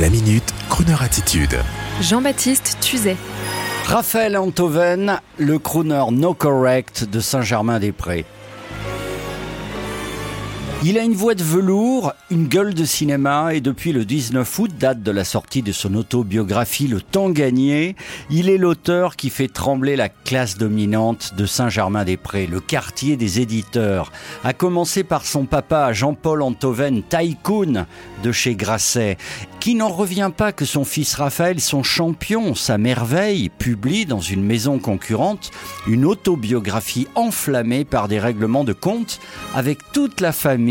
La minute, Kroneur attitude. Jean-Baptiste Tuzet. Raphaël Antoven, le crooner No Correct de Saint-Germain-des-Prés. Il a une voix de velours, une gueule de cinéma et depuis le 19 août, date de la sortie de son autobiographie Le temps gagné, il est l'auteur qui fait trembler la classe dominante de Saint-Germain-des-Prés, le quartier des éditeurs, à commencer par son papa Jean-Paul Antoven, tycoon de chez Grasset, qui n'en revient pas que son fils Raphaël, son champion, sa merveille, publie dans une maison concurrente une autobiographie enflammée par des règlements de compte avec toute la famille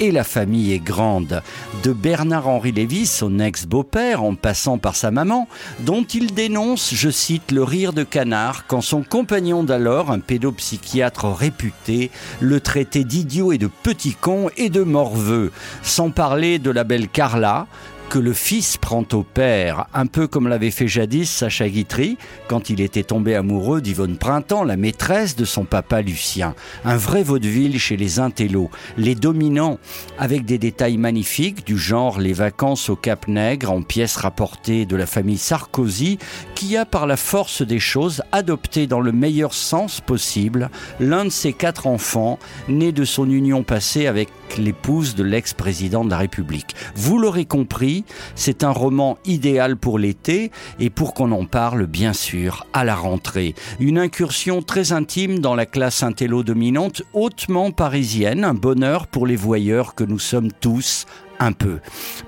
et la famille est grande. De Bernard-Henri Lévy, son ex-beau-père, en passant par sa maman, dont il dénonce, je cite, le rire de canard quand son compagnon d'alors, un pédopsychiatre réputé, le traitait d'idiot et de petit con et de morveux. Sans parler de la belle Carla, que le fils prend au père, un peu comme l'avait fait jadis Sacha Guitry quand il était tombé amoureux d'Yvonne Printemps, la maîtresse de son papa Lucien. Un vrai vaudeville chez les intellos, les dominants, avec des détails magnifiques du genre les vacances au Cap Nègre en pièces rapportées de la famille Sarkozy, qui a par la force des choses adopté dans le meilleur sens possible l'un de ses quatre enfants, nés de son union passée avec l'épouse de l'ex-président de la République. Vous l'aurez compris, c'est un roman idéal pour l'été et pour qu'on en parle bien sûr à la rentrée. Une incursion très intime dans la classe intello dominante, hautement parisienne, un bonheur pour les voyeurs que nous sommes tous un peu.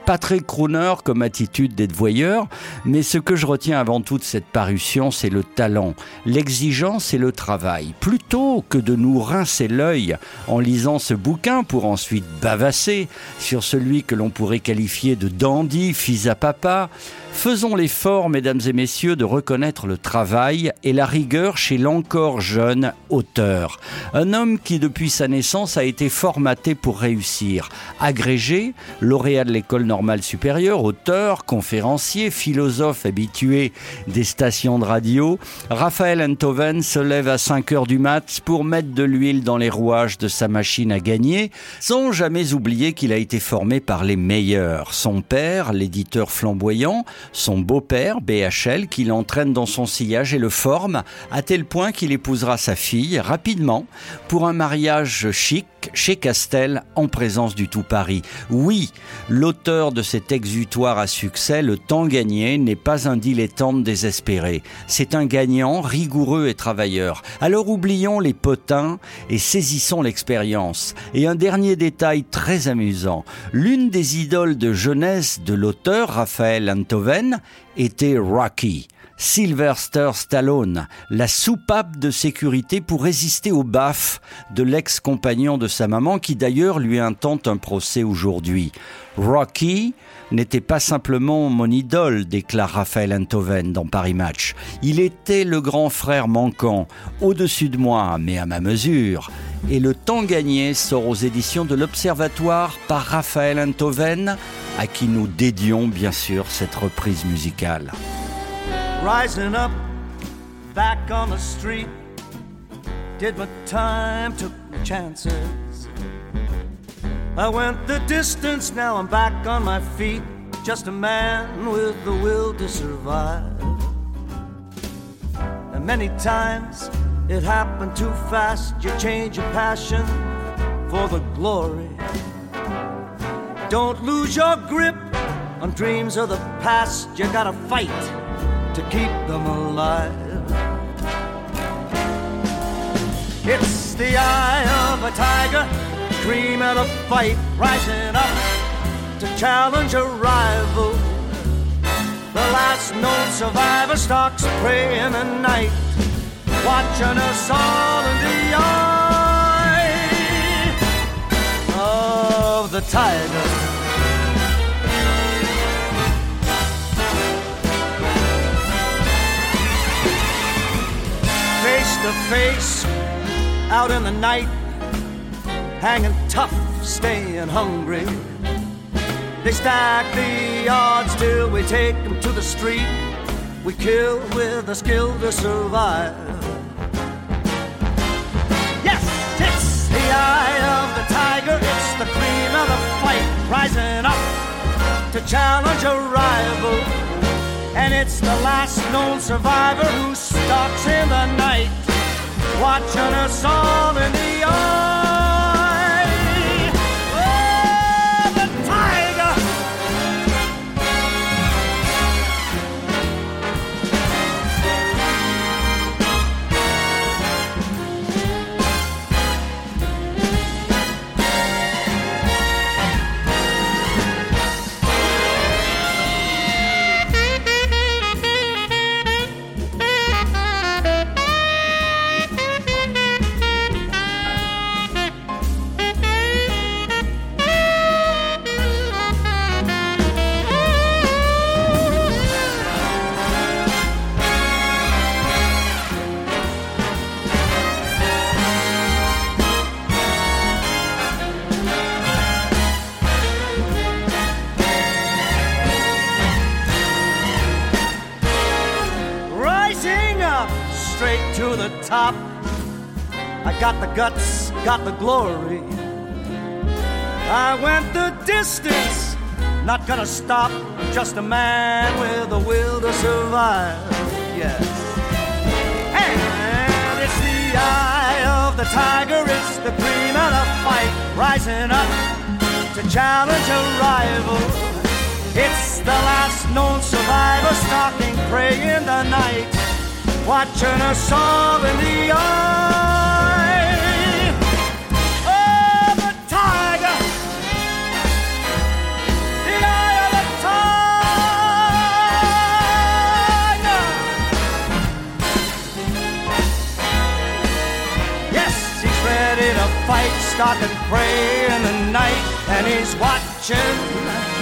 Pas très crooner comme attitude d'être voyeur, mais ce que je retiens avant tout de cette parution, c'est le talent, l'exigence et le travail. Plutôt que de nous rincer l'œil en lisant ce bouquin pour ensuite bavasser sur celui que l'on pourrait qualifier de dandy, fils à papa, Faisons l'effort, mesdames et messieurs, de reconnaître le travail et la rigueur chez l'encore jeune auteur. Un homme qui, depuis sa naissance, a été formaté pour réussir. Agrégé, lauréat de l'école normale supérieure, auteur, conférencier, philosophe habitué des stations de radio, Raphaël Enthoven se lève à 5 heures du mat pour mettre de l'huile dans les rouages de sa machine à gagner, sans jamais oublier qu'il a été formé par les meilleurs. Son père, l'éditeur flamboyant, son beau-père, BHL, qui l'entraîne dans son sillage et le forme, à tel point qu'il épousera sa fille rapidement pour un mariage chic chez Castel en présence du tout Paris. Oui, l'auteur de cet exutoire à succès, Le temps gagné, n'est pas un dilettante désespéré. C'est un gagnant rigoureux et travailleur. Alors oublions les potins et saisissons l'expérience. Et un dernier détail très amusant. L'une des idoles de jeunesse de l'auteur, Raphaël Antoven, était Rocky. Sylvester Stallone, la soupape de sécurité pour résister aux baffes de l'ex-compagnon de sa maman qui d'ailleurs lui intente un procès aujourd'hui. Rocky n'était pas simplement mon idole, déclare Raphaël Antoven dans Paris Match. Il était le grand frère manquant, au-dessus de moi, mais à ma mesure. Et le temps gagné sort aux éditions de l'Observatoire par Raphaël Antoven, à qui nous dédions bien sûr cette reprise musicale. Rising up, back on the street, did my time, took my chances. I went the distance, now I'm back on my feet, just a man with the will to survive. And many times it happened too fast, you change your passion for the glory don't lose your grip on dreams of the past. You gotta fight to keep them alive. It's the eye of a tiger, dream of a fight, rising up to challenge a rival. The last known survivor stalks prey in the night, watching us all in the eye of the tiger. To face out in the night, hanging tough, staying hungry. They stack the odds till we take them to the street. We kill with a skill to survive. Yes, it's the eye of the tiger, it's the cream of the fight, rising up to challenge a rival. And it's the last known survivor who stalks in the night, watching us all in straight to the top. I got the guts, got the glory. I went the distance, not gonna stop. Just a man with a will to survive. Yes. And it's the eye of the tiger, it's the cream of the fight, rising up to challenge a rival. It's the last known survivor stalking prey in the night, watching us all in the eye. Oh, the tiger! The eye of the tiger! Yes, he's ready to fight, stalking prey in the night, and he's watching.